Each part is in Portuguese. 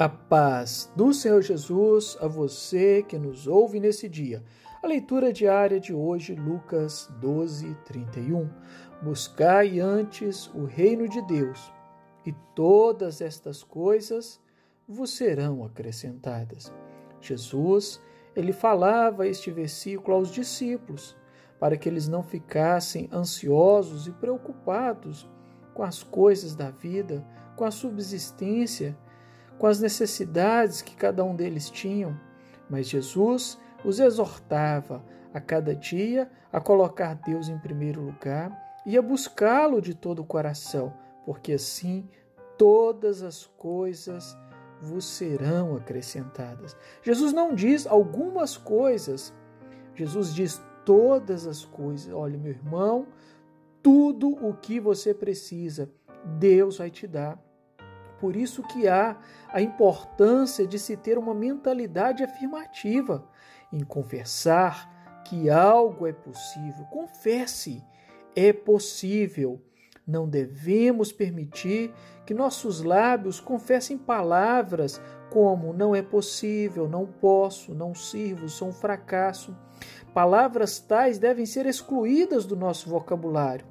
A paz do Senhor Jesus a você que nos ouve nesse dia. A leitura diária de hoje, Lucas 12, 31. Buscai antes o reino de Deus, e todas estas coisas vos serão acrescentadas. Jesus, ele falava este versículo aos discípulos, para que eles não ficassem ansiosos e preocupados com as coisas da vida, com a subsistência, com as necessidades que cada um deles tinham, mas Jesus os exortava a cada dia a colocar Deus em primeiro lugar e a buscá-lo de todo o coração, porque assim todas as coisas vos serão acrescentadas. Jesus não diz algumas coisas, Jesus diz todas as coisas. Olha, meu irmão, tudo o que você precisa, Deus vai te dar. Por isso que há a importância de se ter uma mentalidade afirmativa em confessar que algo é possível. Confesse, é possível. Não devemos permitir que nossos lábios confessem palavras como não é possível, não posso, não sirvo, sou um fracasso. Palavras tais devem ser excluídas do nosso vocabulário.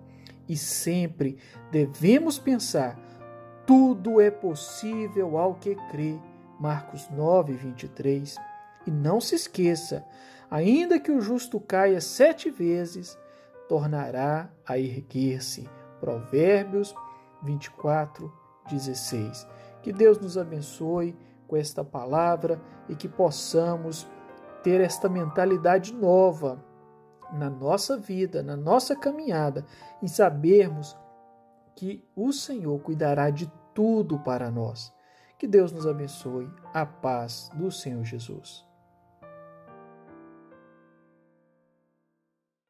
E sempre devemos pensar tudo é possível ao que crê. Marcos 9, 23. E não se esqueça: ainda que o justo caia sete vezes, tornará a erguer-se. Provérbios 24, 16. Que Deus nos abençoe com esta palavra e que possamos ter esta mentalidade nova na nossa vida, na nossa caminhada, em sabermos que o Senhor cuidará de tudo para nós. Que Deus nos abençoe. A paz do Senhor Jesus.